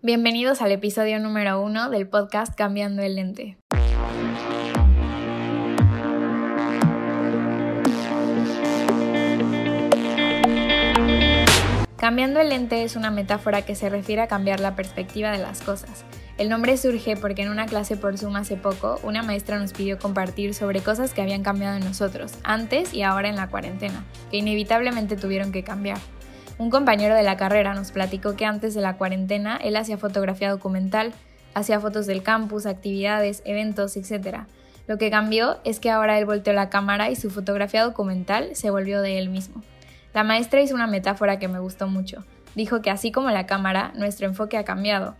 Bienvenidos al episodio número uno del podcast Cambiando el Lente. Cambiando el lente es una metáfora que se refiere a cambiar la perspectiva de las cosas. El nombre surge porque en una clase por Zoom hace poco, una maestra nos pidió compartir sobre cosas que habían cambiado en nosotros, antes y ahora en la cuarentena, que inevitablemente tuvieron que cambiar. Un compañero de la carrera nos platicó que antes de la cuarentena él hacía fotografía documental, hacía fotos del campus, actividades, eventos, etc. Lo que cambió es que ahora él volteó la cámara y su fotografía documental se volvió de él mismo. La maestra hizo una metáfora que me gustó mucho. Dijo que así como la cámara, nuestro enfoque ha cambiado.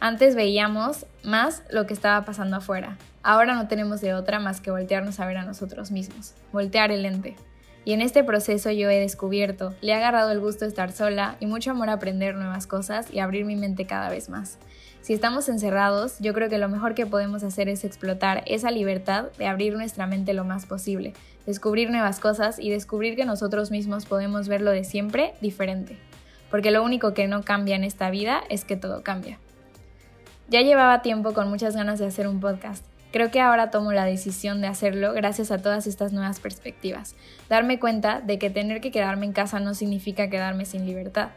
Antes veíamos más lo que estaba pasando afuera. Ahora no tenemos de otra más que voltearnos a ver a nosotros mismos. Voltear el lente. Y en este proceso yo he descubierto, le he agarrado el gusto de estar sola y mucho amor a aprender nuevas cosas y abrir mi mente cada vez más. Si estamos encerrados, yo creo que lo mejor que podemos hacer es explotar esa libertad de abrir nuestra mente lo más posible, descubrir nuevas cosas y descubrir que nosotros mismos podemos ver lo de siempre diferente. Porque lo único que no cambia en esta vida es que todo cambia. Ya llevaba tiempo con muchas ganas de hacer un podcast. Creo que ahora tomo la decisión de hacerlo gracias a todas estas nuevas perspectivas. Darme cuenta de que tener que quedarme en casa no significa quedarme sin libertad.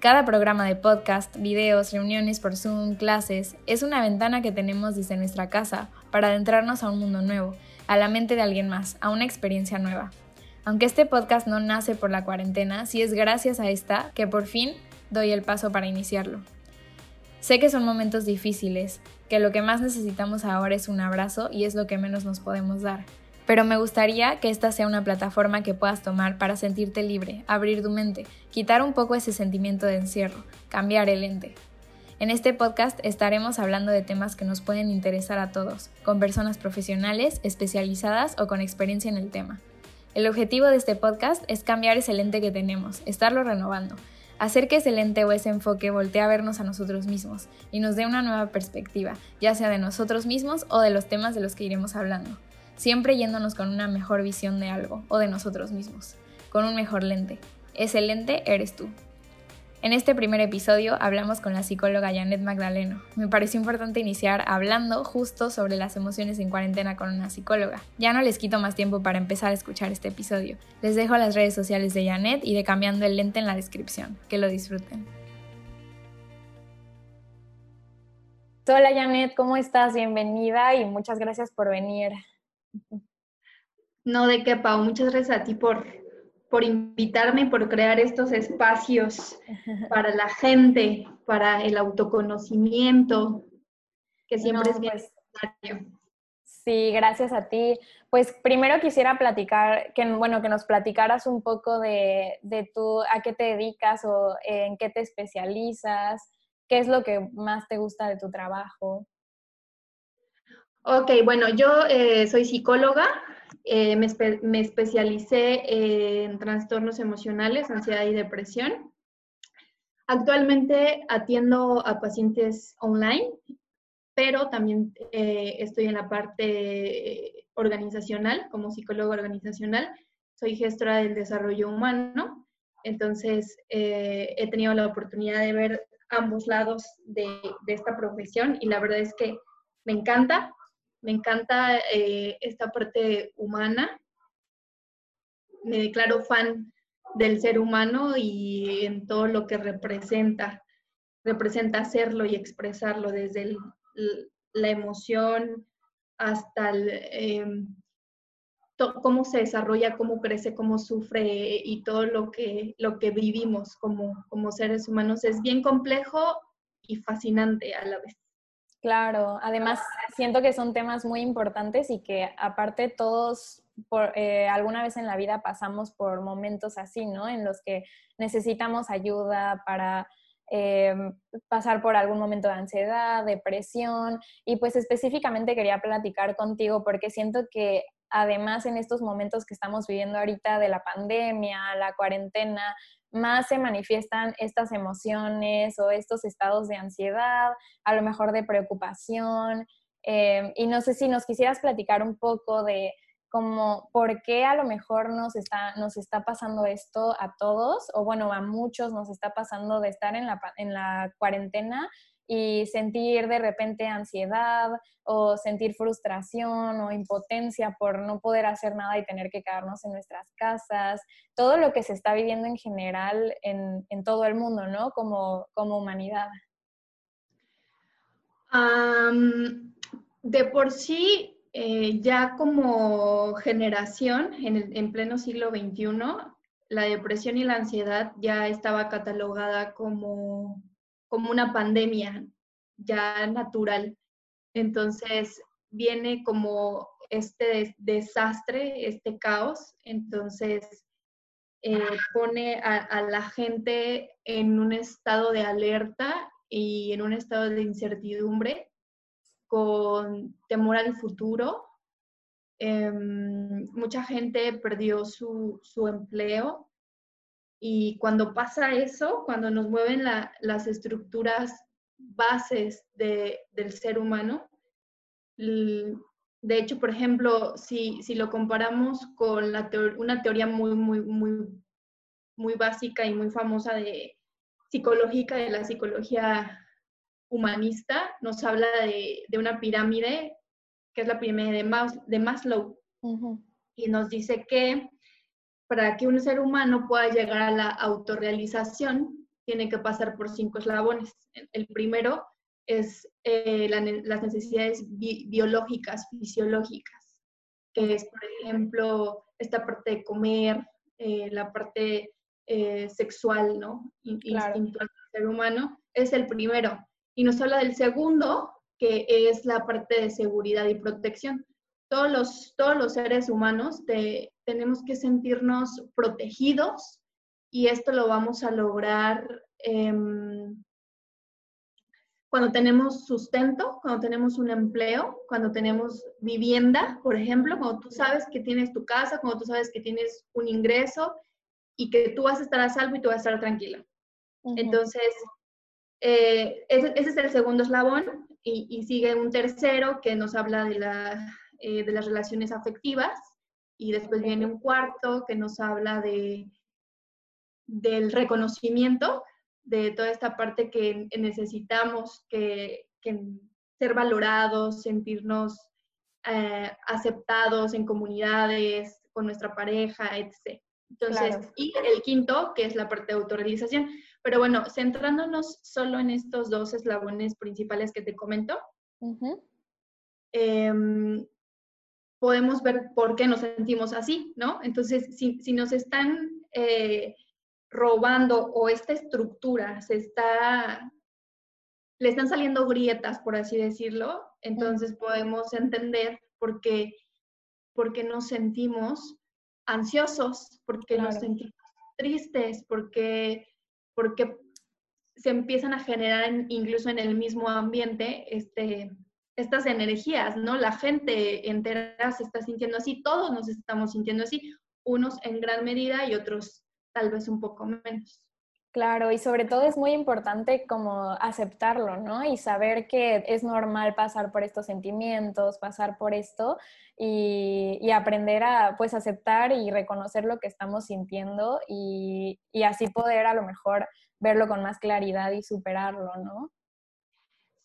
Cada programa de podcast, videos, reuniones por Zoom, clases, es una ventana que tenemos desde nuestra casa para adentrarnos a un mundo nuevo, a la mente de alguien más, a una experiencia nueva. Aunque este podcast no nace por la cuarentena, sí es gracias a esta que por fin doy el paso para iniciarlo. Sé que son momentos difíciles, que lo que más necesitamos ahora es un abrazo y es lo que menos nos podemos dar. Pero me gustaría que esta sea una plataforma que puedas tomar para sentirte libre, abrir tu mente, quitar un poco ese sentimiento de encierro, cambiar el ente. En este podcast estaremos hablando de temas que nos pueden interesar a todos, con personas profesionales, especializadas o con experiencia en el tema. El objetivo de este podcast es cambiar ese lente que tenemos, estarlo renovando, hacer que ese lente o ese enfoque voltee a vernos a nosotros mismos y nos dé una nueva perspectiva, ya sea de nosotros mismos o de los temas de los que iremos hablando siempre yéndonos con una mejor visión de algo o de nosotros mismos, con un mejor lente. Ese lente eres tú. En este primer episodio hablamos con la psicóloga Janet Magdaleno. Me pareció importante iniciar hablando justo sobre las emociones en cuarentena con una psicóloga. Ya no les quito más tiempo para empezar a escuchar este episodio. Les dejo las redes sociales de Janet y de Cambiando el Lente en la descripción. Que lo disfruten. Hola Janet, ¿cómo estás? Bienvenida y muchas gracias por venir. No, de qué, Pau. Muchas gracias a ti por, por invitarme y por crear estos espacios para la gente, para el autoconocimiento, que siempre es bien pues necesario. Sí, gracias a ti. Pues primero quisiera platicar, que, bueno, que nos platicaras un poco de, de tú, a qué te dedicas o en qué te especializas, qué es lo que más te gusta de tu trabajo. Ok, bueno, yo eh, soy psicóloga, eh, me, especialicé en trastornos emocionales, ansiedad y depresión. Actualmente atiendo a pacientes online, pero también eh, estoy en la parte organizacional, como psicóloga organizacional. Soy gestora del desarrollo humano, entonces he tenido la oportunidad de ver ambos lados de, de esta profesión y la verdad es que me encanta, me encanta eh, esta parte humana. Me declaro fan del ser humano y en todo lo que representa. Representa hacerlo y expresarlo desde la emoción hasta em, cómo se desarrolla, cómo crece, cómo sufre y todo lo que, lo que vivimos como, como seres humanos. Es bien complejo y fascinante a la vez. Claro, además siento que son temas muy importantes y que aparte todos por, eh, alguna vez en la vida pasamos por momentos así, ¿no? En los que necesitamos ayuda para eh, pasar por algún momento de ansiedad, depresión y pues específicamente quería platicar contigo porque siento que además en estos momentos que estamos viviendo ahorita de la pandemia, la cuarentena, más se manifiestan estas emociones o estos estados de ansiedad, a lo mejor de preocupación. Eh, y no sé si nos quisieras platicar un poco de cómo, por qué a lo mejor nos está, nos está pasando esto a todos, o bueno, a muchos nos está pasando de estar en la, en la cuarentena y sentir de repente ansiedad o sentir frustración o impotencia por no poder hacer nada y tener que quedarnos en nuestras casas, todo lo que se está viviendo en general en, todo el mundo, ¿no? Como, como humanidad. de por sí, eh, ya como generación, en, en pleno siglo XXI, la depresión y la ansiedad ya estaba catalogada como como una pandemia ya natural. Entonces viene como este desastre, este caos, entonces eh, pone a, la gente en un estado de alerta y en un estado de incertidumbre, con temor al futuro. Em, mucha gente perdió su, su empleo y cuando pasa eso, cuando nos mueven las estructuras bases del ser humano, de hecho, por ejemplo, si, si lo comparamos con la una teoría muy, muy, muy, muy básica y muy famosa de psicológica, de la psicología humanista, nos habla de, de una pirámide, que es la pirámide de, de Maslow, y nos dice que para que un ser humano pueda llegar a la autorrealización, tiene que pasar por cinco eslabones. El primero es eh, las necesidades biológicas, fisiológicas, que es, por ejemplo, esta parte de comer, eh, la parte eh, sexual, ¿no? Instintual del ser humano, es el primero. Y nos habla del segundo, que es la parte de seguridad y protección. Todos los, todos los seres humanos de, tenemos que sentirnos protegidos y esto lo vamos a lograr em, cuando tenemos sustento, cuando tenemos un empleo, cuando tenemos vivienda, por ejemplo, cuando tú sabes que tienes tu casa, cuando tú sabes que tienes un ingreso y que tú vas a estar a salvo y tú vas a estar tranquilo. Entonces, eh, ese, es el segundo eslabón y, sigue un tercero que nos habla de, la, eh, de las relaciones afectivas y después viene un cuarto que nos habla de, del reconocimiento de toda esta parte que necesitamos, que, ser valorados, sentirnos eh, aceptados en comunidades, con nuestra pareja, etc. Entonces, y el quinto, que es la parte de autorrealización. Pero bueno, centrándonos solo en estos dos eslabones principales que te comento, podemos ver por qué nos sentimos así, ¿no? Entonces, si, nos están eh, robando o esta estructura se está, le están saliendo grietas, por así decirlo, entonces podemos entender por qué, por qué nos sentimos ansiosos, por qué nos sentimos tristes, porque, porque se empiezan a generar incluso en el mismo ambiente este, estas energías, ¿no? La gente entera se está sintiendo así, todos nos estamos sintiendo así, unos en gran medida y otros tal vez un poco menos. Claro, y sobre todo es muy importante como aceptarlo, ¿no? Y saber que es normal pasar por estos sentimientos, pasar por esto y, aprender a pues aceptar y reconocer lo que estamos sintiendo y, y así poder a lo mejor verlo con más claridad y superarlo, ¿no?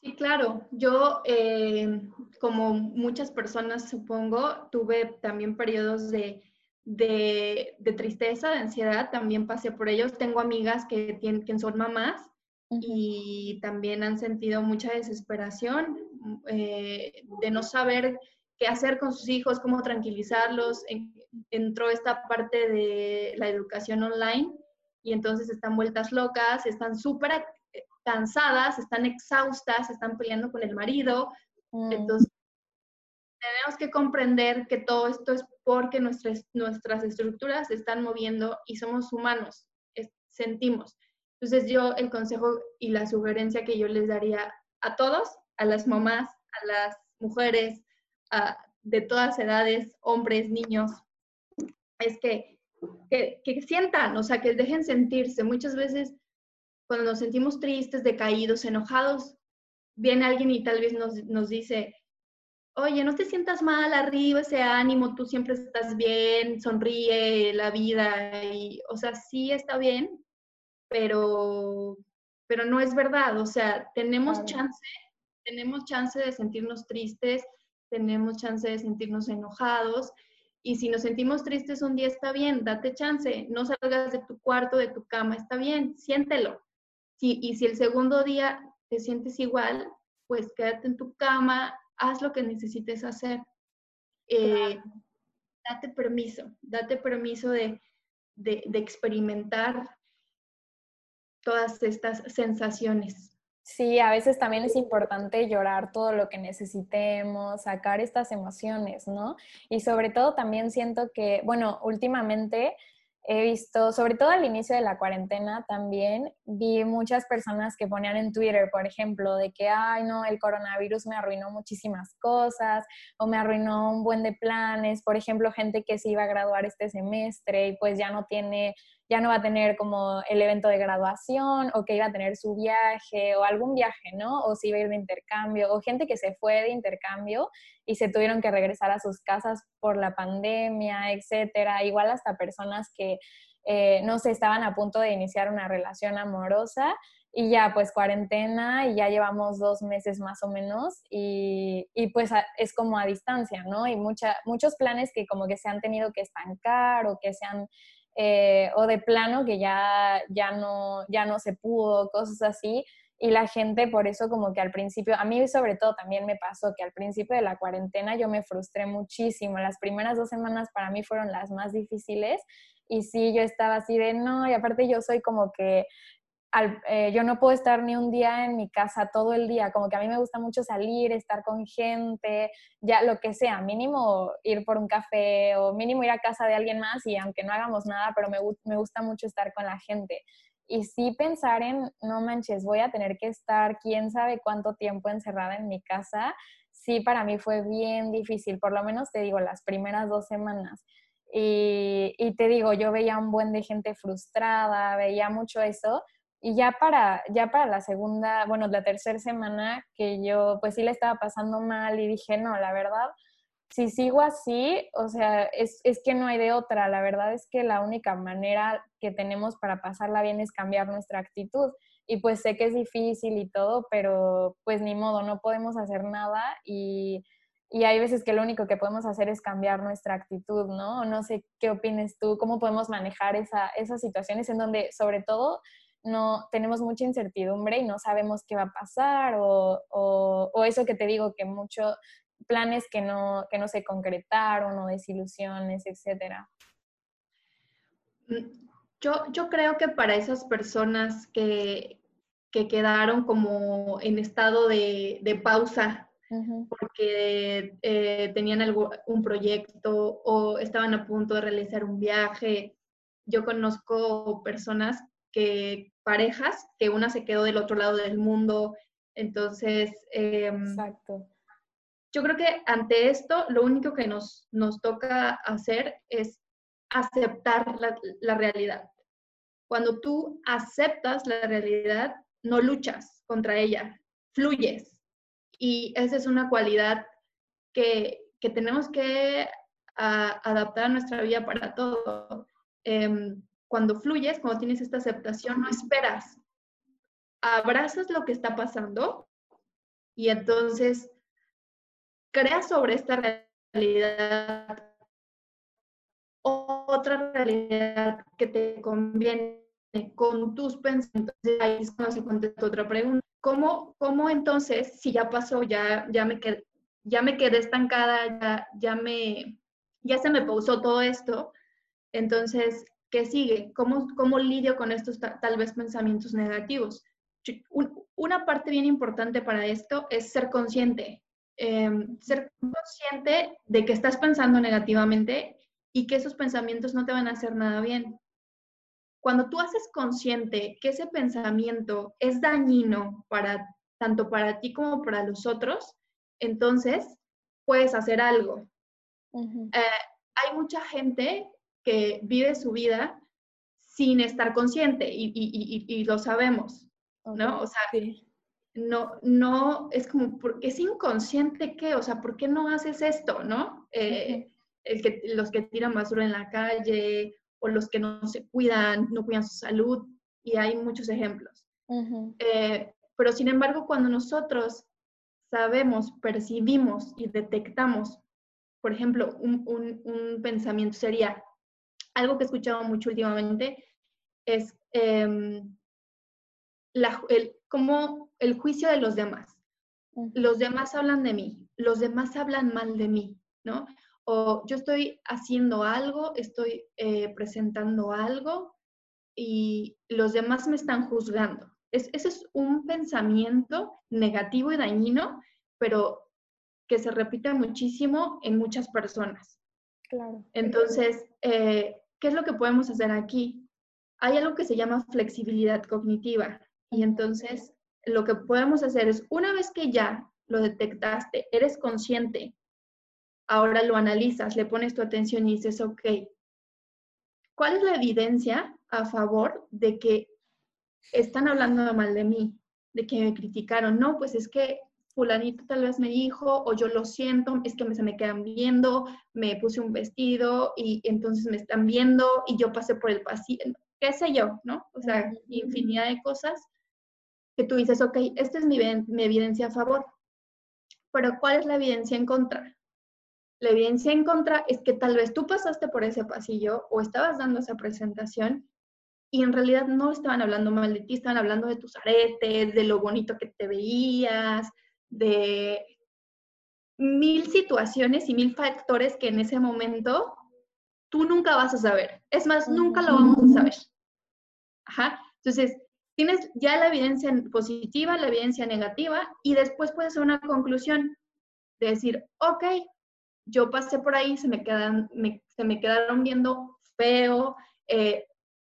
Sí, claro. Yo, eh, como muchas personas supongo, tuve también periodos de, tristeza, de ansiedad, también pasé por ellos. Tengo amigas que, tienen, que son mamás y también han sentido mucha desesperación eh, de no saber qué hacer con sus hijos, cómo tranquilizarlos. entró esta parte de la educación online y entonces están vueltas locas, están súper cansadas, están exhaustas, están peleando con el marido. Mm. Entonces, tenemos que comprender que todo esto es porque nuestras, nuestras estructuras se están moviendo y somos humanos, sentimos. Entonces, yo el consejo y la sugerencia que yo les daría a todos, a las mamás, a las mujeres, de todas edades, hombres, niños, es que, que, que sientan, o sea, que dejen sentirse. Muchas veces cuando nos sentimos tristes, decaídos, enojados, viene alguien y tal vez nos, dice, oye, no te sientas mal, arriba ese ánimo, tú siempre estás bien, sonríe la vida, y, o sea, sí está bien, pero pero no es verdad, o sea, tenemos chance, tenemos chance de sentirnos tristes, tenemos chance de sentirnos enojados, y si nos sentimos tristes un día está bien, date chance, no salgas de tu cuarto, de tu cama, está bien, siéntelo. Y si el segundo día te sientes igual, pues quédate en tu cama, haz lo que necesites hacer. Eh, date permiso, date permiso de, de, experimentar todas estas sensaciones. Sí, a veces también es importante llorar todo lo que necesitemos, sacar estas emociones, ¿no? Y sobre todo también siento que, bueno, últimamente he visto, sobre todo al inicio de la cuarentena también, vi muchas personas que ponían en Twitter, por ejemplo, de que, ay, no, el coronavirus me arruinó muchísimas cosas o me arruinó un buen de planes, por ejemplo, gente que se iba a graduar este semestre y pues ya no tiene ya no va a tener como el evento de graduación o que iba a tener su viaje o algún viaje, ¿no? O si iba a ir de intercambio o gente que se fue de intercambio y se tuvieron que regresar a sus casas por la pandemia, etcétera. Igual hasta personas que, eh, no sé, estaban a punto de iniciar una relación amorosa y ya pues cuarentena y ya llevamos dos meses más o menos y, y pues es como a distancia, ¿no? Y mucha, muchos planes que como que se han tenido que estancar o que se han eh, o de plano que ya, ya, no, ya no se pudo, cosas así. Y la gente por eso como que al principio, a mí sobre todo también me pasó que al principio de la cuarentena yo me frustré muchísimo. Las primeras dos semanas para mí fueron las más difíciles y sí, yo estaba así de no, y aparte yo soy como que eh, yo no puedo estar ni un día en mi casa todo el día, como que a mí me gusta mucho salir, estar con gente, ya lo que sea, mínimo ir por un café o mínimo ir a casa de alguien más y aunque no hagamos nada, pero me, me gusta mucho estar con la gente. Y sí pensar en, no manches, voy a tener que estar quién sabe cuánto tiempo encerrada en mi casa, sí para mí fue bien difícil, por lo menos te digo, las primeras dos semanas. Y, y te digo, yo veía un buen de gente frustrada, veía mucho eso, y ya para, ya para la segunda, bueno, la tercera semana que yo pues sí le estaba pasando mal y dije, no, la verdad, si sigo así, o sea, es, es, que no hay de otra. La verdad es que la única manera que tenemos para pasarla bien es cambiar nuestra actitud. Y pues sé que es difícil y todo, pero pues ni modo, no podemos hacer nada y, y hay veces que lo único que podemos hacer es cambiar nuestra actitud, ¿no? No sé qué opines tú, cómo podemos manejar esa, esas situaciones en donde sobre todo no tenemos mucha incertidumbre y no sabemos qué va a pasar o, o, eso que te digo que muchos planes que no, que no se concretaron o desilusiones, etcétera. Mm, yo, yo creo que para esas personas que, que quedaron como en estado de, de pausa porque eh, tenían algo, un proyecto o estaban a punto de realizar un viaje. Yo conozco personas que parejas, que una se quedó del otro lado del mundo. Entonces, em, Exacto. yo creo que ante esto lo único que nos, nos toca hacer es aceptar la, la realidad. Cuando tú aceptas la realidad, no luchas contra ella, fluyes. Y esa es una cualidad que, que tenemos que adaptar a nuestra vida para todo. Em, cuando fluyes, cuando tienes esta aceptación, no esperas. Abrazas lo que está pasando y entonces creas sobre esta realidad otra realidad que te conviene con tus pensamientos. Ahí es cuando se contesta otra pregunta. ¿Cómo, ¿Cómo, entonces, si ya pasó, ya, ya, me, quedé, ya me quedé estancada, ya, ya, me, ya se me pausó todo esto, entonces, ¿Qué sigue? ¿Cómo, cómo lidio con estos tal vez pensamientos negativos? una parte bien importante para esto es ser consciente. Em, ser consciente de que estás pensando negativamente y que esos pensamientos no te van a hacer nada bien. Cuando tú haces consciente que ese pensamiento es dañino para tanto para ti como para los otros, entonces puedes hacer algo. Eh, hay mucha gente que vive su vida sin estar consciente y, lo sabemos, ¿no? O sea, no, no, es como, ¿es inconsciente qué? O sea, ¿por qué no haces esto, no? Eh, el que, los que tiran basura en la calle o los que no se cuidan, no cuidan su salud, y hay muchos ejemplos. Eh, pero sin embargo, cuando nosotros sabemos, percibimos y detectamos, por ejemplo, un, pensamiento sería, algo que he escuchado mucho últimamente, es em, el, como el juicio de los demás. Los demás hablan de mí, los demás hablan mal de mí, ¿no? O yo estoy haciendo algo, estoy eh, presentando algo y los demás me están juzgando. ese es un pensamiento negativo y dañino, pero que se repite muchísimo en muchas personas. Claro. Entonces, eh, ¿qué es lo que podemos hacer aquí? Hay algo que se llama flexibilidad cognitiva y entonces lo que podemos hacer es, una vez que ya lo detectaste, eres consciente, ahora lo analizas, le pones tu atención y dices, ok, ¿cuál es la evidencia a favor de que están hablando mal de mí, de que me criticaron? No, pues es que fulanito tal vez me dijo, o yo lo siento, es que se me quedan viendo, me puse un vestido y entonces me están viendo y yo pasé por el pasillo, qué sé yo, ¿no? O sea, infinidad de cosas que tú dices, ok, esta es mi, mi evidencia a favor, pero ¿cuál es la evidencia en contra? La evidencia en contra es que tal vez tú pasaste por ese pasillo o estabas dando esa presentación y en realidad no estaban hablando mal de ti, estaban hablando de tus aretes, de lo bonito que te veías, de mil situaciones y mil factores que en ese momento tú nunca vas a saber. Es más, nunca lo vamos a saber. Ajá. Entonces, tienes ya la evidencia positiva, la evidencia negativa, y después puedes hacer una conclusión de decir, ok, yo pasé por ahí, se me, quedan, se me quedaron viendo feo, eh,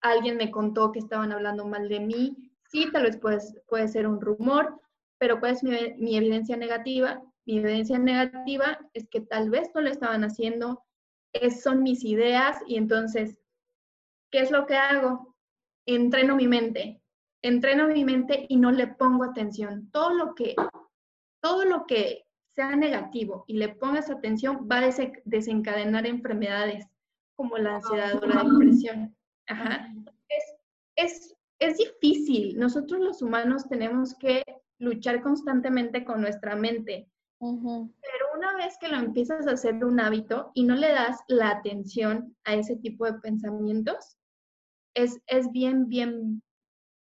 alguien me contó que estaban hablando mal de mí, sí, tal vez puede, puede ser un rumor, pero ¿cuál es mi, evidencia negativa? Mi evidencia negativa es que tal vez no lo estaban haciendo, es, son mis ideas y entonces, ¿qué es lo que hago? Entreno mi mente, entreno mi mente y no le pongo atención. Todo lo que, todo lo que sea negativo y le pongas atención va a desencadenar enfermedades como la ansiedad o la depresión. Es, es, es difícil. Nosotros los humanos tenemos que luchar constantemente con nuestra mente. Pero una vez que lo empiezas a hacer un hábito y no le das la atención a ese tipo de pensamientos, es, es bien, bien,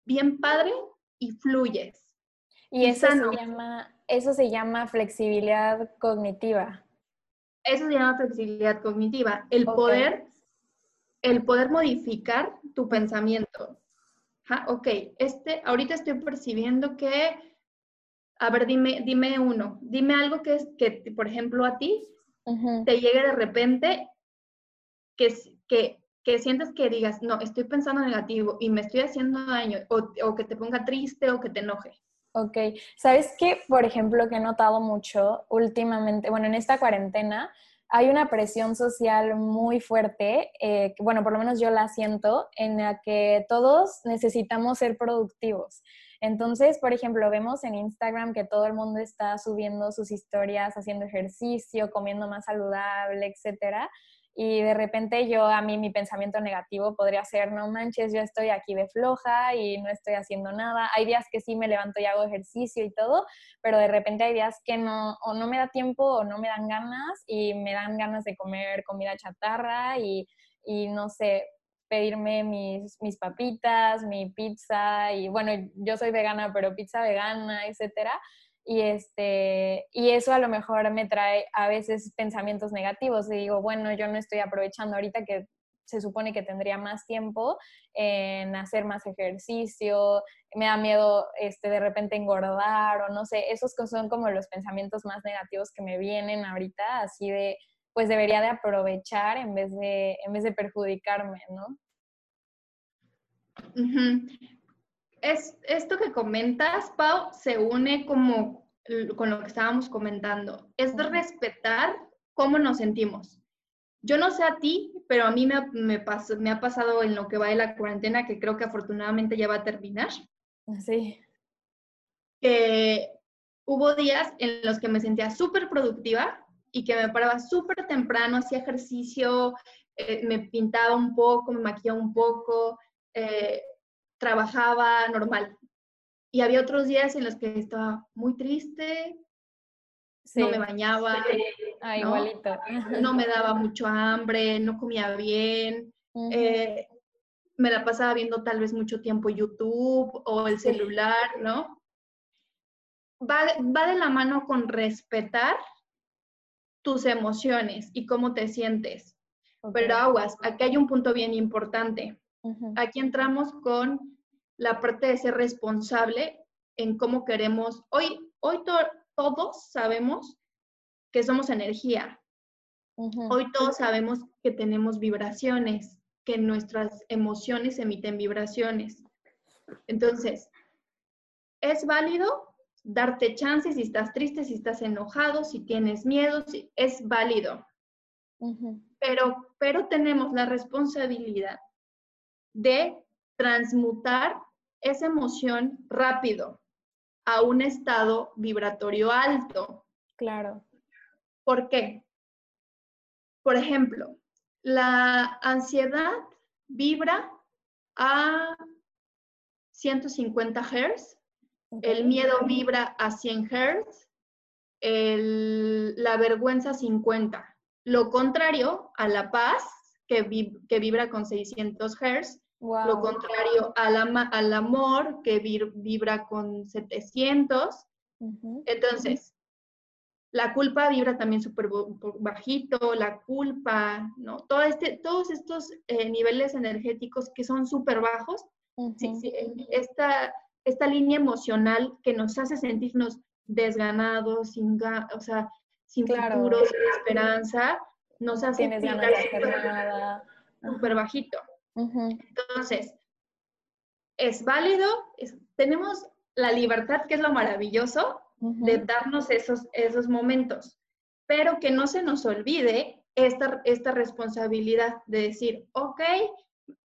bien padre y fluyes. Y eso se, llama, eso se llama flexibilidad cognitiva. Eso se llama flexibilidad cognitiva. El poder, el poder modificar tu pensamiento. ok, este, ahorita estoy percibiendo que a ver, dime, dime uno, dime algo que, que por ejemplo, a ti te llegue de repente que, que, que sientes que digas, no, estoy pensando negativo y me estoy haciendo daño, o, o que te ponga triste o que te enoje. Ok, ¿sabes qué? Por ejemplo, que he notado mucho últimamente, bueno, en esta cuarentena, hay una presión social muy fuerte, eh, bueno, por lo menos yo la siento, en la que todos necesitamos ser productivos. Entonces, por ejemplo, vemos en Instagram que todo el mundo está subiendo sus historias, haciendo ejercicio, comiendo más saludable, etcétera. Y de repente yo, a mí mi pensamiento negativo podría ser, no manches, yo estoy aquí de floja y no estoy haciendo nada. Hay días que sí me levanto y hago ejercicio y todo, pero de repente hay días que no, o no me da tiempo o no me dan ganas y me dan ganas de comer comida chatarra y, y no sé, pedirme mis, mis papitas, mi pizza y bueno, yo soy vegana, pero pizza vegana, etcétera. Y, este, y eso a lo mejor me trae a veces pensamientos negativos. Y digo, bueno, yo no estoy aprovechando ahorita que se supone que tendría más tiempo en hacer más ejercicio, me da miedo este, de repente engordar o no sé, esos son como los pensamientos más negativos que me vienen ahorita, así de, pues debería de aprovechar en vez de, en vez de perjudicarme, ¿no? es, esto que comentas, Pau, se une como con lo que estábamos comentando. Es de respetar cómo nos sentimos. Yo no sé a ti, pero a mí me, me, me ha pasado en lo que va de la cuarentena, que creo que afortunadamente ya va a terminar. Sí. Que hubo días en los que me sentía súper productiva y que me paraba súper temprano, hacía ejercicio, eh, me pintaba un poco, me maquillaba un poco, eh, trabajaba normal. y había otros días en los que estaba muy triste, no me bañaba, ah, igualito. no me daba mucho hambre, no comía bien, eh, me la pasaba viendo tal vez mucho tiempo YouTube o el celular, ¿no? Va, va de la mano con respetar tus emociones y cómo te sientes. Pero aguas, aquí hay un punto bien importante. Aquí entramos con la parte de ser responsable en cómo queremos. Hoy, hoy todos sabemos que somos energía. Hoy todos sabemos que tenemos vibraciones, que nuestras emociones emiten vibraciones. Entonces, es válido darte chance si estás triste, si estás enojado, si tienes miedo, es válido. pero, pero tenemos la responsabilidad de transmutar esa emoción rápido a un estado vibratorio alto. Claro. ¿Por qué? Por ejemplo, la ansiedad vibra a 150 Hz, el miedo vibra a 100 Hz, la vergüenza 50. Lo contrario a la paz, que, que vibra con 600 Hz, lo contrario al, al amor, que vibra con 700. Entonces, la culpa vibra también súper bajito, la culpa, ¿no? Todo este, todos estos eh, niveles energéticos que son súper bajos, esta, esta línea emocional que nos hace sentirnos desganados, sin, o sea, sin futuro, sin esperanza, nos hace súper bajito. Entonces, es válido, tenemos la libertad, que es lo maravilloso, de darnos esos, esos momentos, pero que no se nos olvide esta, esta responsabilidad de decir, ok,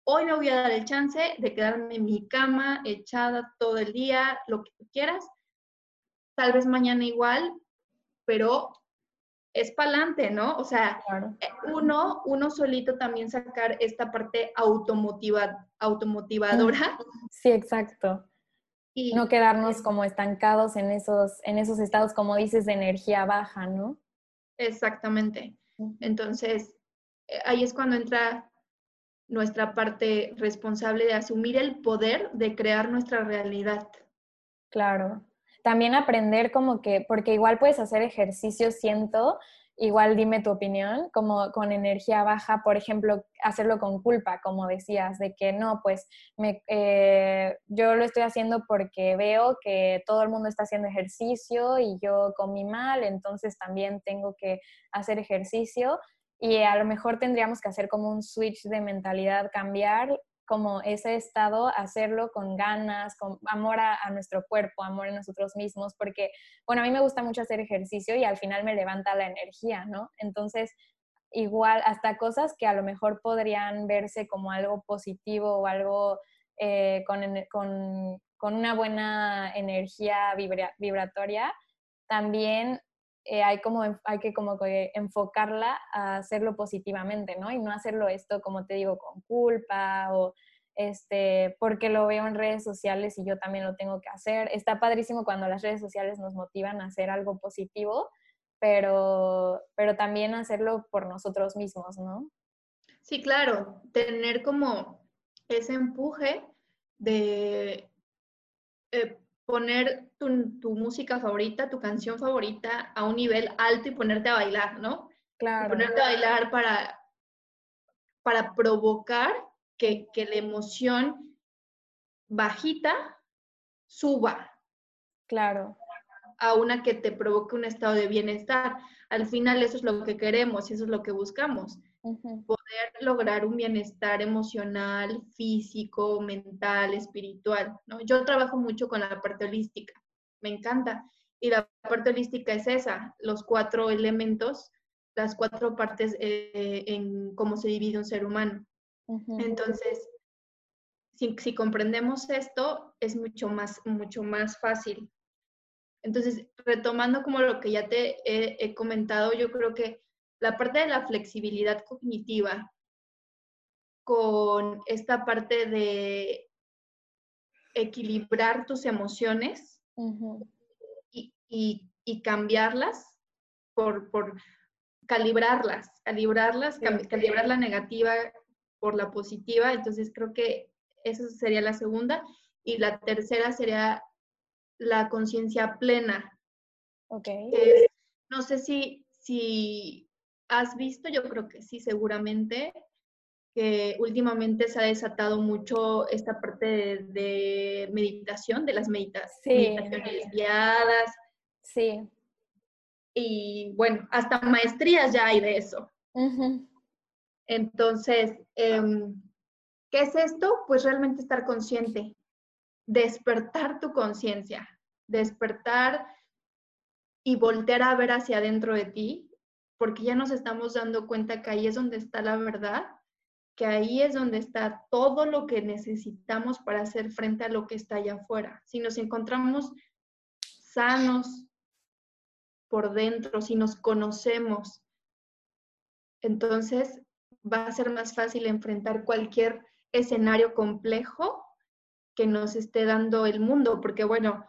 hoy me voy a dar el chance de quedarme en mi cama echada todo el día, lo que quieras, tal vez mañana igual, pero es pa'lante, ¿no? O sea, eh, uno, uno solito también sacar esta parte automotiva, automotivadora. Sí, exacto. Y no quedarnos como estancados en esos, en esos estados, como dices, de energía baja, ¿no? Exactamente. Entonces, eh, ahí es cuando entra nuestra parte responsable de asumir el poder de crear nuestra realidad. Claro también aprender como que, porque igual puedes hacer ejercicios, siento, igual dime tu opinión, como con energía baja, por ejemplo, hacerlo con culpa, como decías, de que no, pues me, eh, yo lo estoy haciendo porque veo que todo el mundo está haciendo ejercicio y yo comí mal, entonces también tengo que hacer ejercicio y a lo mejor tendríamos que hacer como un switch de mentalidad, cambiar como ese estado, hacerlo con ganas, con amor a, nuestro cuerpo, amor a nosotros mismos, porque, bueno, a mí me gusta mucho hacer ejercicio y al final me levanta la energía, ¿no? Entonces, igual, hasta cosas que a lo mejor podrían verse como algo positivo o algo eh, con, con, con, una buena energía vibratoria, también eh, hay, como, hay que como enfocarla a hacerlo positivamente, ¿no? Y no hacerlo esto, como te digo, con culpa o este, porque lo veo en redes sociales y yo también lo tengo que hacer. Está padrísimo cuando las redes sociales nos motivan a hacer algo positivo, pero, pero también hacerlo por nosotros mismos, ¿no? Sí, claro, tener como ese empuje de eh, poner tu, música favorita, tu canción favorita a un nivel alto y ponerte a bailar, ¿no? Claro. ponerte a bailar para, para provocar que, que la emoción bajita suba. Claro. A una que te provoque un estado de bienestar. Al final eso es lo que queremos y eso es lo que buscamos poder lograr un bienestar emocional, físico, mental, espiritual. ¿no? Yo trabajo mucho con la parte holística, me encanta. Y la parte holística es esa, los cuatro elementos, las cuatro partes eh, en cómo se divide un ser humano. Entonces, si, si, comprendemos esto, es mucho más, mucho más fácil. Entonces, retomando como lo que ya te he comentado, yo creo que la parte de la flexibilidad cognitiva con esta parte de equilibrar tus emociones y, cambiarlas por, por calibrarlas, calibrarlas, calibrar la negativa por la positiva. Entonces creo que esa sería la segunda. Y la tercera sería la conciencia plena. Ok. no sé si, si has visto, yo creo que sí, seguramente, que últimamente se ha desatado mucho esta parte de, meditación, de las meditaciones guiadas. Sí. Y bueno, hasta maestrías ya hay de eso. Entonces, em, ¿qué es esto? Pues realmente estar consciente, despertar tu conciencia, despertar y voltear a ver hacia adentro de ti, porque ya nos estamos dando cuenta que ahí es donde está la verdad que ahí es donde está todo lo que necesitamos para hacer frente a lo que está allá afuera. Si nos encontramos sanos por dentro, si nos conocemos, entonces va a ser más fácil enfrentar cualquier escenario complejo que nos esté dando el mundo, porque bueno,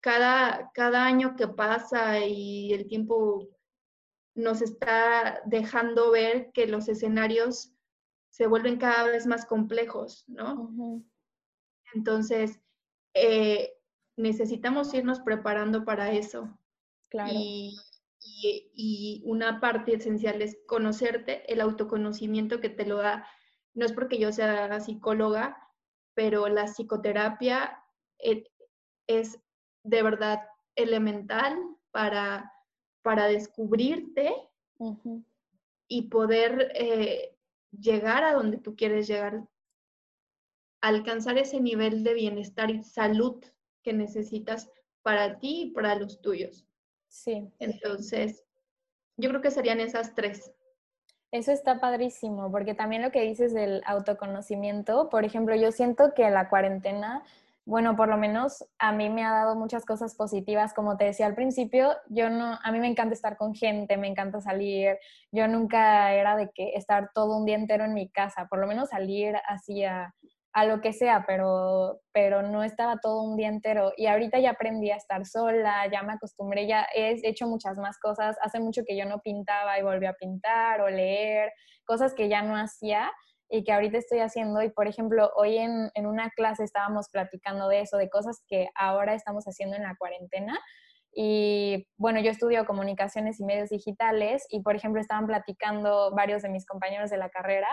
cada, cada año que pasa y el tiempo nos está dejando ver que los escenarios se vuelven cada vez más complejos, ¿no? Entonces, eh, necesitamos irnos preparando para eso. Claro. Y, y, una parte esencial es conocerte, el autoconocimiento que te lo da, no es porque yo sea psicóloga, pero la psicoterapia eh, es de verdad elemental para, para descubrirte y poder eh, llegar a donde tú quieres llegar, alcanzar ese nivel de bienestar y salud que necesitas para ti y para los tuyos. Sí. Entonces, yo creo que serían esas tres. Eso está padrísimo, porque también lo que dices del autoconocimiento, por ejemplo, yo siento que la cuarentena bueno, por lo menos a mí me ha dado muchas cosas positivas. Como te decía al principio, yo no, a mí me encanta estar con gente, me encanta salir. Yo nunca era de que estar todo un día entero en mi casa, por lo menos salir así a, lo que sea, pero, pero no estaba todo un día entero. Y ahorita ya aprendí a estar sola, ya me acostumbré, ya he hecho muchas más cosas. Hace mucho que yo no pintaba y volví a pintar o leer, cosas que ya no hacía y que ahorita estoy haciendo. Y por ejemplo, hoy en, en, una clase estábamos platicando de eso, de cosas que ahora estamos haciendo en la cuarentena. Y bueno, yo estudio comunicaciones y medios digitales y por ejemplo estaban platicando varios de mis compañeros de la carrera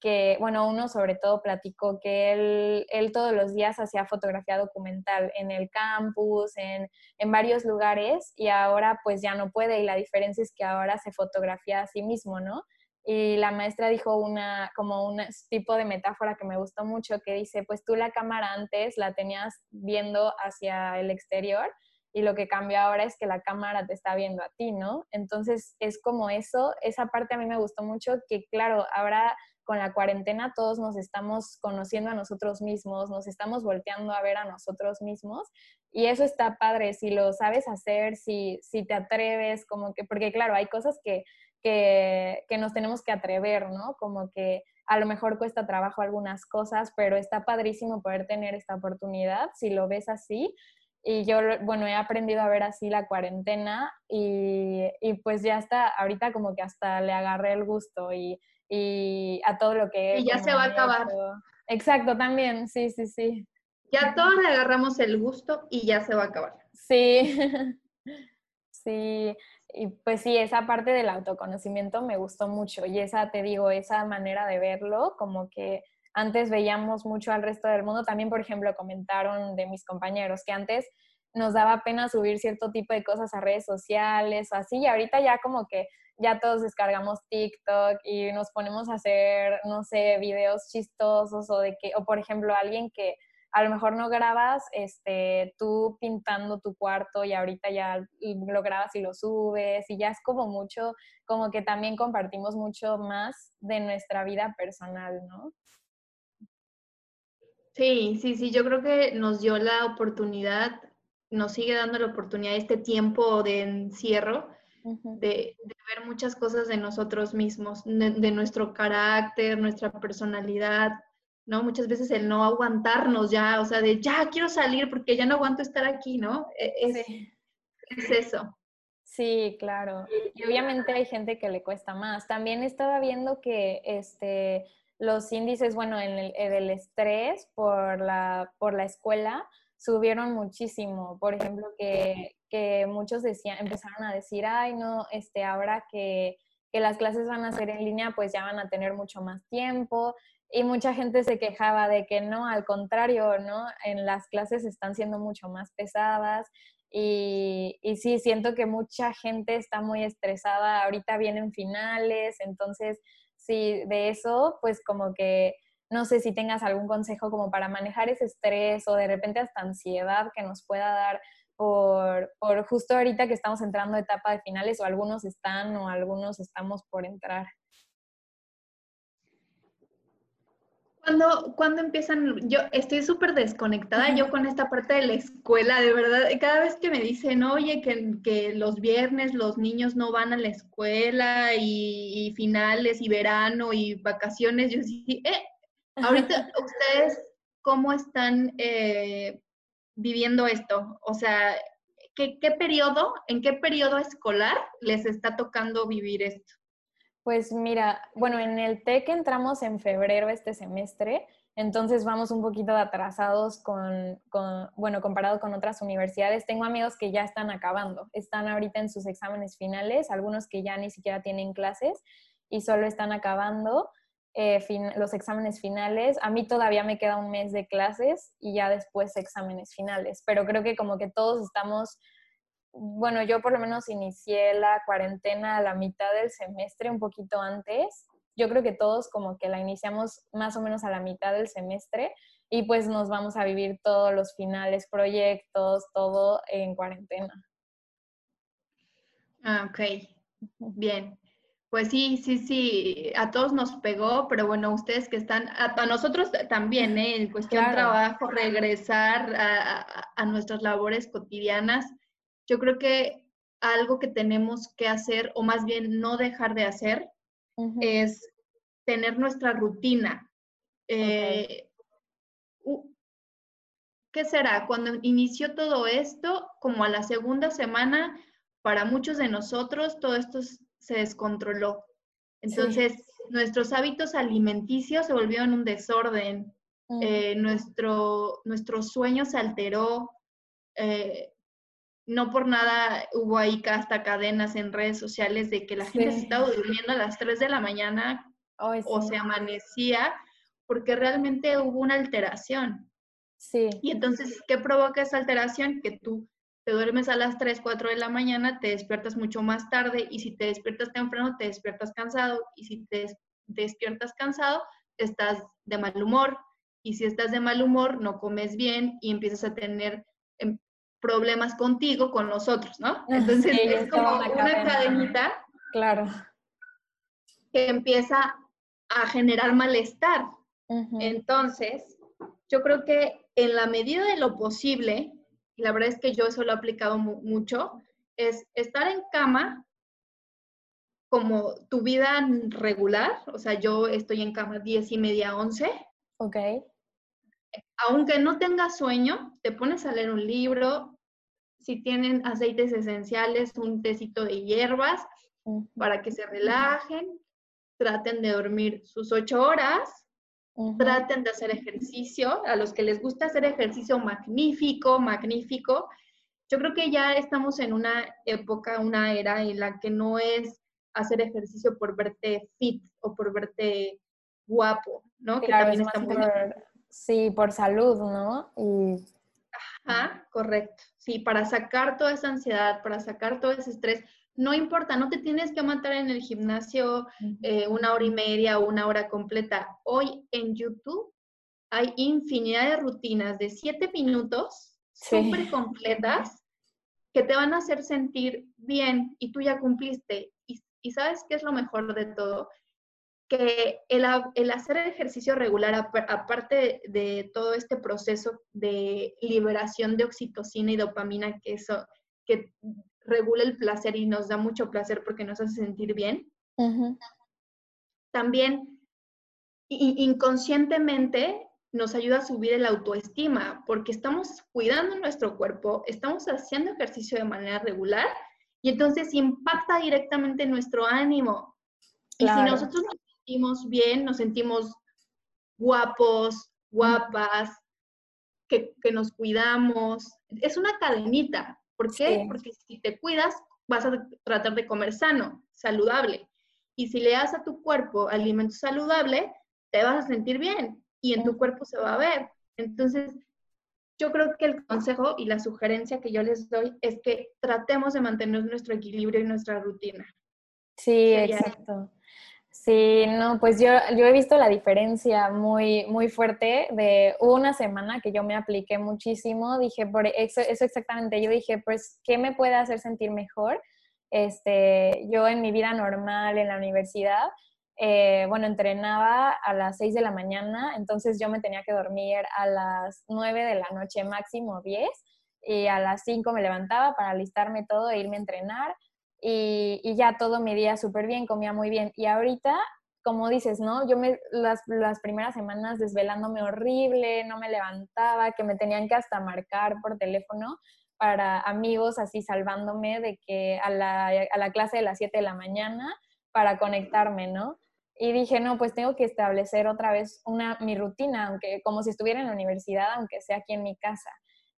que, bueno, uno sobre todo platicó que él, él todos los días hacía fotografía documental en el campus, en, en, varios lugares, y ahora pues ya no puede, y la diferencia es que ahora se fotografía a sí mismo, ¿no? Y la maestra dijo una, como un tipo de metáfora que me gustó mucho, que dice, pues tú la cámara antes la tenías viendo hacia el exterior y lo que cambia ahora es que la cámara te está viendo a ti, ¿no? Entonces es como eso, esa parte a mí me gustó mucho, que claro, ahora con la cuarentena todos nos estamos conociendo a nosotros mismos, nos estamos volteando a ver a nosotros mismos y eso está padre, si lo sabes hacer, si, si te atreves, como que, porque claro, hay cosas que que, nos tenemos que atrever, ¿no? Como que a lo mejor cuesta trabajo algunas cosas, pero está padrísimo poder tener esta oportunidad si lo ves así. Y yo, bueno, he aprendido a ver así la cuarentena y, pues ya está, ahorita como que hasta le agarré el gusto y, a todo lo que... Y ya se va a acabar. Exacto, también, sí, sí, sí. Ya todos le agarramos el gusto y ya se va a acabar. Sí, sí, y pues sí, esa parte del autoconocimiento me gustó mucho y esa, te digo, esa manera de verlo, como que antes veíamos mucho al resto del mundo, también por ejemplo comentaron de mis compañeros que antes nos daba pena subir cierto tipo de cosas a redes sociales o así, y ahorita ya como que ya todos descargamos TikTok y nos ponemos a hacer, no sé, videos chistosos o de que, o por ejemplo, alguien que a lo mejor no grabas este, tú pintando tu cuarto y ahorita ya lo grabas y lo subes y ya es como mucho, como que también compartimos mucho más de nuestra vida personal, ¿no? Sí, sí, sí, yo creo que nos dio la oportunidad, nos sigue dando la oportunidad este tiempo de encierro, de, ver muchas cosas de nosotros mismos, de nuestro carácter, nuestra personalidad, ¿no? Muchas veces el no aguantarnos ya, o sea, de ya quiero salir porque ya no aguanto estar aquí, ¿no? E, es, es eso. Sí, claro. Y obviamente hay gente que le cuesta más. También estaba viendo que este, los índices, bueno, en el, del estrés por la, por la escuela subieron muchísimo. Por ejemplo, que, que muchos decían, empezaron a decir, ay, no, este, ahora que, que las clases van a ser en línea, pues ya van a tener mucho más tiempo y mucha gente se quejaba de que no, al contrario, ¿no? En las clases están siendo mucho más pesadas y, sí, siento que mucha gente está muy estresada, ahorita vienen finales, entonces sí, de eso, pues como que no sé si tengas algún consejo como para manejar ese estrés o de repente hasta ansiedad que nos pueda dar por, por justo ahorita que estamos entrando a etapa de finales o algunos están o algunos estamos por entrar. Cuando, cuando empiezan, yo estoy súper desconectada yo con esta parte de la escuela, de verdad, cada vez que me dicen, oye, que, que los viernes los niños no van a la escuela y, finales y verano y vacaciones, yo sí, eh, ahorita ustedes, ¿cómo están eh, viviendo esto? O sea, ¿qué, ¿qué periodo, en qué periodo escolar les está tocando vivir esto? Pues mira, bueno, en el TEC entramos en febrero este semestre, entonces vamos un poquito atrasados con, bueno, comparado con otras universidades. Tengo amigos que ya están acabando, están ahorita en sus exámenes finales, algunos que ya ni siquiera tienen clases y solo están acabando eh, los exámenes finales. A mí todavía me queda un mes de clases y ya después exámenes finales, pero creo que como que todos estamos bueno, yo por lo menos inicié la cuarentena a la mitad del semestre, un poquito antes. Yo creo que todos como que la iniciamos más o menos a la mitad del semestre y pues nos vamos a vivir todos los finales, proyectos, todo en cuarentena. Ah, ok. Bien. Pues sí, sí, sí, a todos nos pegó, pero bueno, ustedes que están, a, nosotros también, ¿eh? en cuestión de trabajo, regresar a nuestras labores cotidianas yo creo que algo que tenemos que hacer, o más bien no dejar de hacer, es tener nuestra rutina. Eh, ¿Qué será? Cuando inició todo esto, como a la segunda semana, para muchos de nosotros todo esto se descontroló. Entonces, nuestros hábitos alimenticios se volvieron un desorden, eh, nuestro, nuestro sueño se alteró, eh, no por nada hubo ahí hasta cadenas en redes sociales de que la gente se estaba durmiendo a las 3 de la mañana o se amanecía porque realmente hubo una alteración. Sí. Y entonces, ¿qué provoca esa alteración? Que tú te duermes a las 3, 4 de la mañana, te despiertas mucho más tarde y si te despiertas temprano, te despiertas cansado y si te despiertas cansado, estás de mal humor y si estás de mal humor, no comes bien y empiezas a tener problemas contigo, con nosotros, ¿no? Entonces es como una, cadenita. Claro. Que empieza a generar malestar. Entonces, yo creo que en la medida de lo posible, y la verdad es que yo eso lo he aplicado mucho, es estar en cama como tu vida regular, o sea, yo estoy en cama 10 y media, 11. Ok aunque no tengas sueño, te pones a leer un libro, si tienen aceites esenciales, un tecito de hierbas para que se relajen, traten de dormir sus ocho horas, traten de hacer ejercicio, a los que les gusta hacer ejercicio magnífico, magnífico. Yo creo que ya estamos en una época, una era en la que no es hacer ejercicio por verte fit o por verte guapo, ¿no? que también está muy Sí, por salud, ¿no? Y... Ajá, correcto. Sí, para sacar toda esa ansiedad, para sacar todo ese estrés, no importa, no te tienes que matar en el gimnasio eh, una hora y media o una hora completa. Hoy en YouTube hay infinidad de rutinas de siete minutos, súper completas, que te van a hacer sentir bien y tú ya cumpliste. Y, y sabes qué es lo mejor de todo? Que el, hacer ejercicio regular, aparte de todo este proceso de liberación de oxitocina y dopamina, que eso, que regula el placer y nos da mucho placer porque nos hace sentir bien, también inconscientemente nos ayuda a subir el autoestima porque estamos cuidando nuestro cuerpo, estamos haciendo ejercicio de manera regular y entonces impacta directamente nuestro ánimo. Y si nosotros nos sentimos bien, nos sentimos guapos, guapas, que, nos cuidamos, es una cadenita. ¿Por qué? Porque si te cuidas, vas a tratar de comer sano, saludable. Y si le das a tu cuerpo alimento saludable, te vas a sentir bien y en tu cuerpo se va a ver. Entonces, yo creo que el consejo y la sugerencia que yo les doy es que tratemos de mantener nuestro equilibrio y nuestra rutina. Sí, exacto. Sí, no, pues yo, yo he visto la diferencia muy, muy fuerte de una semana que yo me apliqué muchísimo, dije, por eso, eso exactamente, yo dije, pues, ¿qué me puede hacer sentir mejor? Este, yo en mi vida normal, en la universidad, eh, bueno, entrenaba a las 6 de la mañana, entonces yo me tenía que dormir a las 9 de la noche máximo 10 y a las 5 me levantaba para alistarme todo e irme a entrenar y, ya todo mi día súper bien, comía muy bien. Y ahorita, como dices, ¿no? Yo me, las, las primeras semanas desvelándome horrible, no me levantaba, que me tenían que hasta marcar por teléfono para amigos así salvándome de que a la, a la clase de las 7 de la mañana para conectarme, ¿no? Y dije, no, pues tengo que establecer otra vez una, mi rutina, aunque como si estuviera en la universidad, aunque sea aquí en mi casa.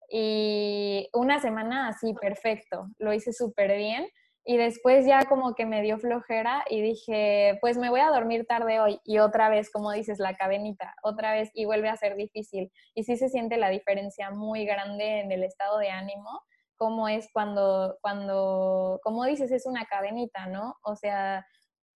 Y una semana así, perfecto, lo hice súper bien. Y después ya como que me dio flojera y dije, pues me voy a dormir tarde hoy. Y otra vez, como dices, la cadenita, otra vez y vuelve a ser difícil. Y sí se siente la diferencia muy grande en el estado de ánimo, como es cuando, cuando, como dices, es una cadenita, ¿no? O sea,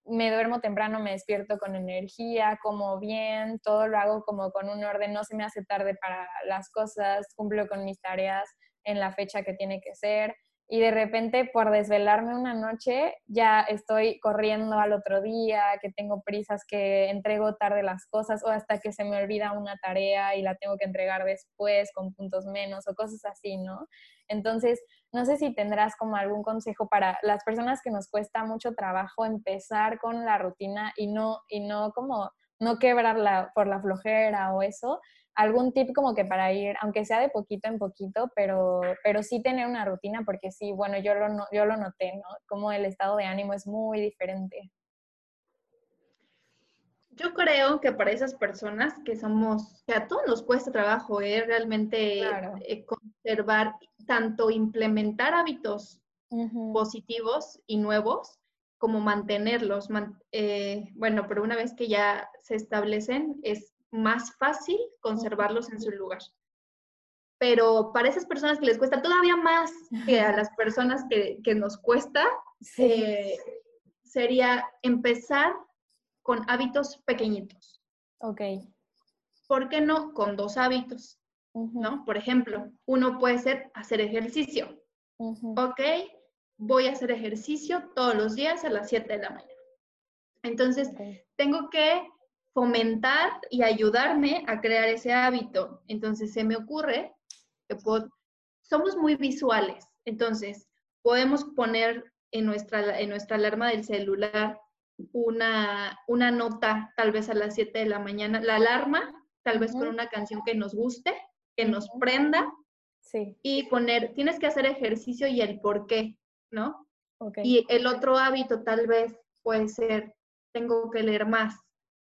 me duermo temprano, me despierto con energía, como bien, todo lo hago como con un orden, no se me hace tarde para las cosas, cumplo con mis tareas en la fecha que tiene que ser y de repente por desvelarme una noche ya estoy corriendo al otro día, que tengo prisas, que entrego tarde las cosas o hasta que se me olvida una tarea y la tengo que entregar después con puntos menos o cosas así, ¿no? Entonces, no sé si tendrás como algún consejo para las personas que nos cuesta mucho trabajo empezar con la rutina y no, y no como no quebrarla por la flojera o eso, algún tip como que para ir, aunque sea de poquito en poquito, pero, pero sí tener una rutina, porque sí, bueno, yo lo, yo lo noté, ¿no? Como el estado de ánimo es muy diferente. Yo creo que para esas personas que somos, que a todos nos cuesta trabajo, ¿eh? realmente eh, conservar, tanto implementar hábitos positivos y nuevos, como mantenerlos. Eh, bueno, pero una vez que ya se establecen, es más fácil conservarlos en su lugar. Pero para esas personas que les cuesta todavía más que a las personas que, nos cuesta, eh, sería empezar con hábitos pequeñitos. Ok. ¿Por qué no con dos hábitos? ¿No? Por ejemplo, uno puede ser hacer ejercicio. Ok, voy a hacer ejercicio todos los días a las 7 de la mañana. Entonces, tengo que fomentar y ayudarme a crear ese hábito. Entonces se me ocurre que somos muy visuales, entonces podemos poner en nuestra, en nuestra alarma del celular una, una nota tal vez a las 7 de la mañana, la alarma, tal vez con una canción que nos guste, que nos prenda, sí. y poner, tienes que hacer ejercicio y el por qué, ¿no? Y el otro hábito tal vez puede ser, tengo que leer más,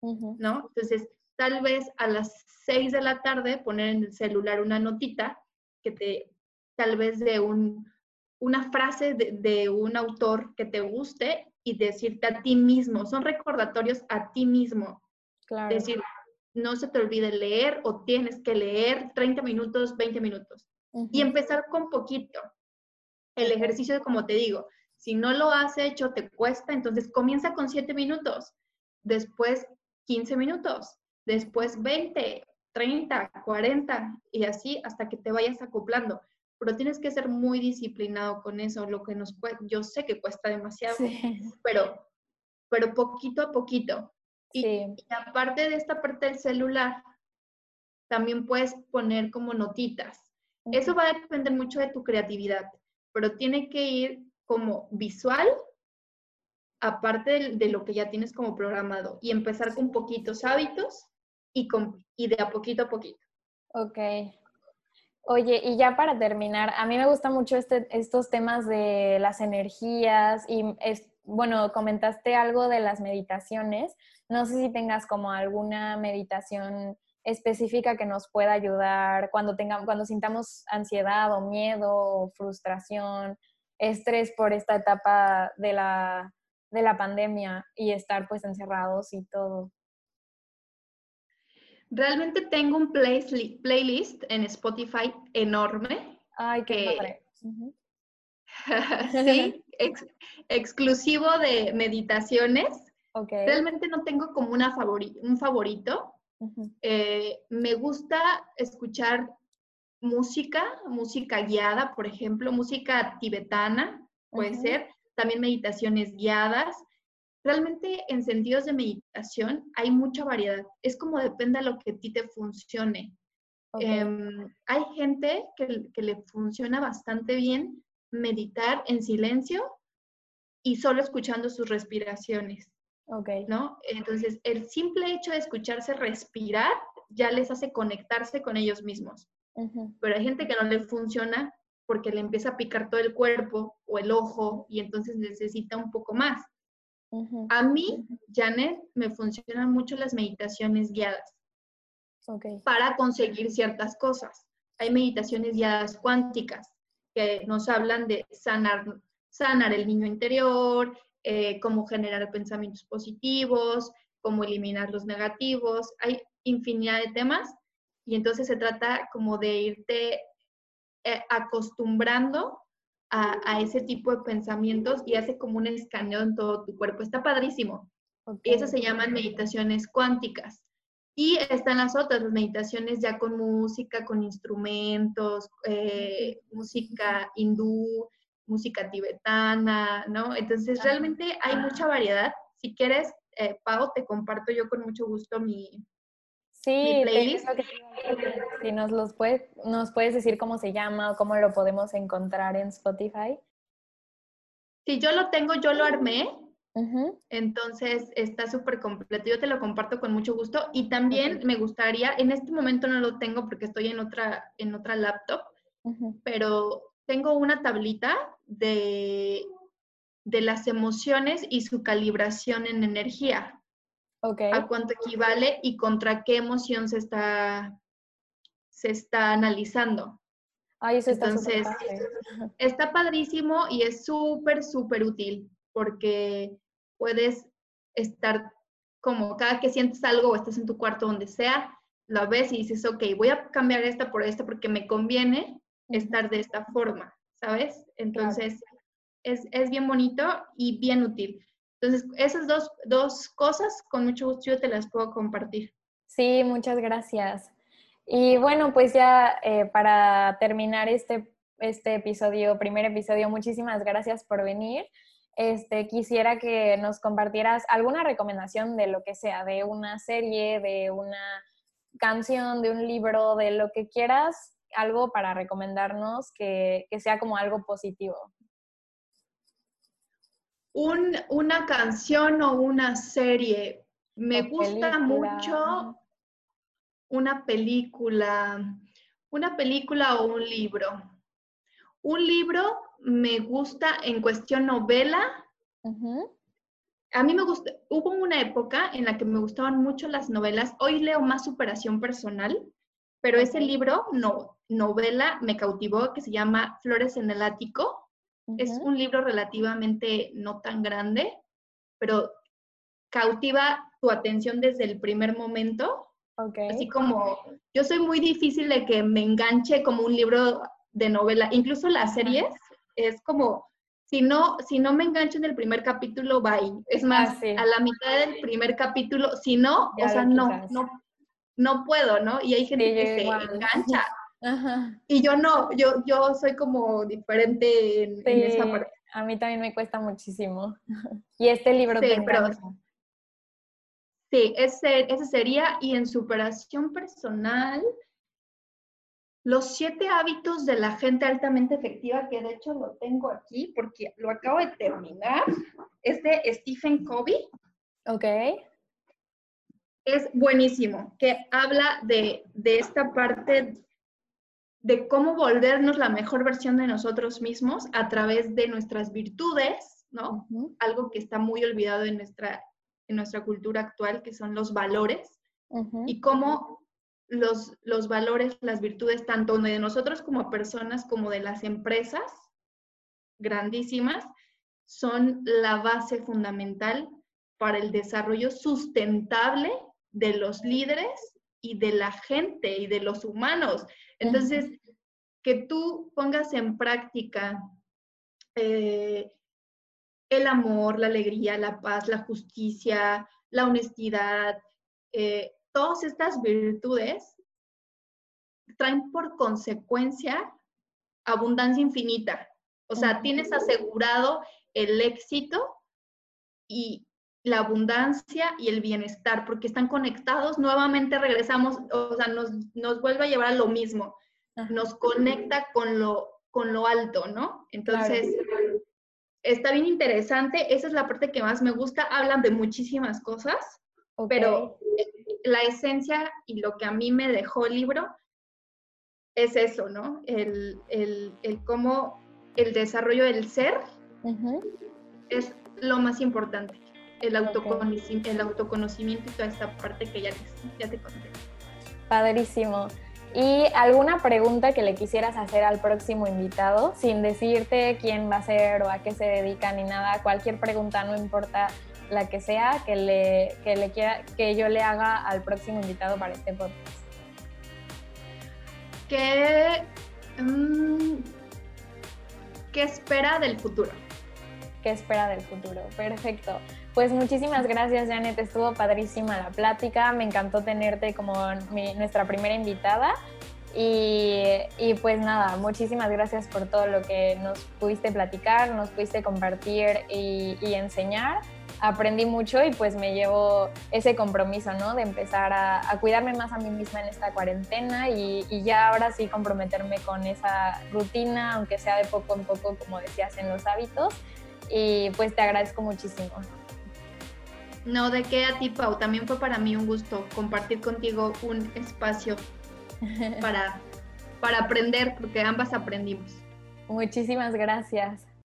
¿no? Entonces, tal vez a las 6 de la tarde poner en el celular una notita que te, tal vez de un, una frase de, un autor que te guste y decirte a ti mismo, son recordatorios a ti mismo. Claro. Decir, no se te olvide leer o tienes que leer 30 minutos, 20 minutos. Y empezar con poquito. El ejercicio, como te digo, si no lo has hecho, te cuesta, entonces comienza con 7 minutos. Después 15 minutos, después 20, 30, 40 y así hasta que te vayas acoplando. Pero tienes que ser muy disciplinado con eso, lo que nos yo sé que cuesta demasiado, pero, pero poquito a poquito. Y, aparte de esta parte del celular, también puedes poner como notitas. Eso va a depender mucho de tu creatividad, pero tiene que ir como visual aparte de, lo que ya tienes como programado y empezar con poquitos hábitos y, con, y de a poquito a poquito. Ok. Oye, y ya para terminar, a mí me gustan mucho este, estos temas de las energías y es, bueno, comentaste algo de las meditaciones. No sé si tengas como alguna meditación específica que nos pueda ayudar cuando tengamos, cuando sintamos ansiedad o miedo o frustración, estrés por esta etapa de la, de la pandemia y estar pues encerrados y todo. Realmente tengo un playlist en Spotify enorme. Ay, qué padre. sí, exclusivo de meditaciones. Okay. Realmente no tengo como una un favorito. Eh, me gusta escuchar música, música guiada, por ejemplo, música tibetana, puede ser, también meditaciones guiadas. Realmente en sentidos de meditación hay mucha variedad. Es como depende de lo que a ti te funcione. Em, hay gente que, que le funciona bastante bien meditar en silencio y solo escuchando sus respiraciones. Okay. ¿No? Entonces, el simple hecho de escucharse respirar ya les hace conectarse con ellos mismos. Pero hay gente que no le funciona porque le empieza a picar todo el cuerpo o el ojo y entonces necesita un poco más. A mí, Janet, me funcionan mucho las meditaciones guiadas okay. para conseguir ciertas cosas. Hay meditaciones guiadas cuánticas que nos hablan de sanar, sanar el niño interior, eh, cómo generar pensamientos positivos, cómo eliminar los negativos. Hay infinidad de temas y entonces se trata como de irte acostumbrando a, ese tipo de pensamientos y hace como un escaneo en todo tu cuerpo. Está padrísimo. Y esas se llaman meditaciones cuánticas. Y están las otras, las meditaciones ya con música, con instrumentos, eh, música hindú, música tibetana, ¿no? Entonces realmente hay mucha variedad. Si quieres, eh, Pau, te comparto yo con mucho gusto mi, sí, playlist. Si nos, los puedes, nos puedes decir cómo se llama o cómo lo podemos encontrar en Spotify. Si yo lo tengo, yo lo armé. Entonces está súper completo. Yo te lo comparto con mucho gusto. Y también me gustaría, en este momento no lo tengo porque estoy en otra, en otra laptop, pero tengo una tablita de, de las emociones y su calibración en energía. Okay. A cuánto equivale y contra qué emoción se está, se está analizando. Ay, eso está Entonces, está padrísimo y es súper, súper útil porque puedes estar como cada que sientes algo o estás en tu cuarto, donde sea, lo ves y dices, ok, voy a cambiar esta por esta porque me conviene estar de esta forma, ¿sabes? Entonces, es, es, bien bonito y bien útil. Entonces, esas dos, dos cosas, con mucho gusto yo te las puedo compartir. Sí, muchas gracias. Y bueno, pues ya eh, para terminar este, este episodio, primer episodio, muchísimas gracias por venir. Este, quisiera que nos compartieras alguna recomendación de lo que sea, de una serie, de una canción, de un libro, de lo que quieras, algo para recomendarnos que, que sea como algo positivo. Un, una canción o una serie. Me gusta mucho una película, una película o un libro. Un libro me gusta en cuestión novela. A mí me gusta, hubo una época en la que me gustaban mucho las novelas. Hoy leo más superación personal, pero ese libro, no, novela, me cautivó, que se llama Flores en el Ático. Es un libro relativamente no tan grande, pero cautiva tu atención desde el primer momento. Así como, yo soy muy difícil de que me enganche como un libro de novela, incluso las series, es como, si no, si no me engancho en el primer capítulo, bye. Es más, ah, a la mitad del primer capítulo, si no, o sea, no, no, no puedo, ¿no? Y hay gente que se engancha. Y yo no, yo, yo soy como diferente en, esa parte. A mí también me cuesta muchísimo. y este libro sí, pero, Sí, ese, ese sería. Y en superación personal, los siete hábitos de la gente altamente efectiva, que de hecho lo tengo aquí porque lo acabo de terminar, es de Stephen Covey. Ok. Es buenísimo, que habla de, de esta parte de cómo volvernos la mejor versión de nosotros mismos a través de nuestras virtudes, ¿no? Algo que está muy olvidado en nuestra, en nuestra cultura actual, que son los valores, y cómo los, los valores, las virtudes, tanto de nosotros como personas, como de las empresas grandísimas, son la base fundamental para el desarrollo sustentable de los líderes y de la gente y de los humanos. Entonces, que tú pongas en práctica eh, el amor, la alegría, la paz, la justicia, la honestidad, eh, todas estas virtudes traen por consecuencia abundancia infinita. O sea, tienes asegurado el éxito y la abundancia y el bienestar, porque están conectados. Nuevamente regresamos, o sea, nos, nos vuelve a llevar a lo mismo. Nos conecta con lo, con lo alto, ¿no? Entonces, está bien interesante. Esa es la parte que más me gusta. Hablan de muchísimas cosas, pero la esencia y lo que a mí me dejó el libro es eso, ¿no? El, cómo el desarrollo del ser es lo más importante. El, autoconocimiento, el autoconocimiento y toda esta parte que ya, ya te conté. Padrísimo. ¿Y alguna pregunta que le quisieras hacer al próximo invitado, sin decirte quién va a ser o a qué se dedica ni nada? Cualquier pregunta, no importa la que sea que, le, que, le quiera, que yo le haga al próximo invitado para este podcast. ¿Qué, mm, ¿Qué espera del futuro? ¿Qué espera del futuro? Perfecto. Pues muchísimas gracias, Janet. Estuvo padrísima la plática. Me encantó tenerte como nuestra primera invitada. Y, y, pues nada, muchísimas gracias por todo lo que nos pudiste platicar, nos pudiste compartir y, y enseñar aprendí mucho y pues me llevo ese compromiso, ¿no? De empezar a, cuidarme más a mí misma en esta cuarentena y, ya ahora sí comprometerme con esa rutina, aunque sea de poco en poco, como decías, en los hábitos. Y pues te agradezco muchísimo. No, de qué a ti, Pau. También fue para mí un gusto compartir contigo un espacio para, para aprender, porque ambas aprendimos. Muchísimas gracias.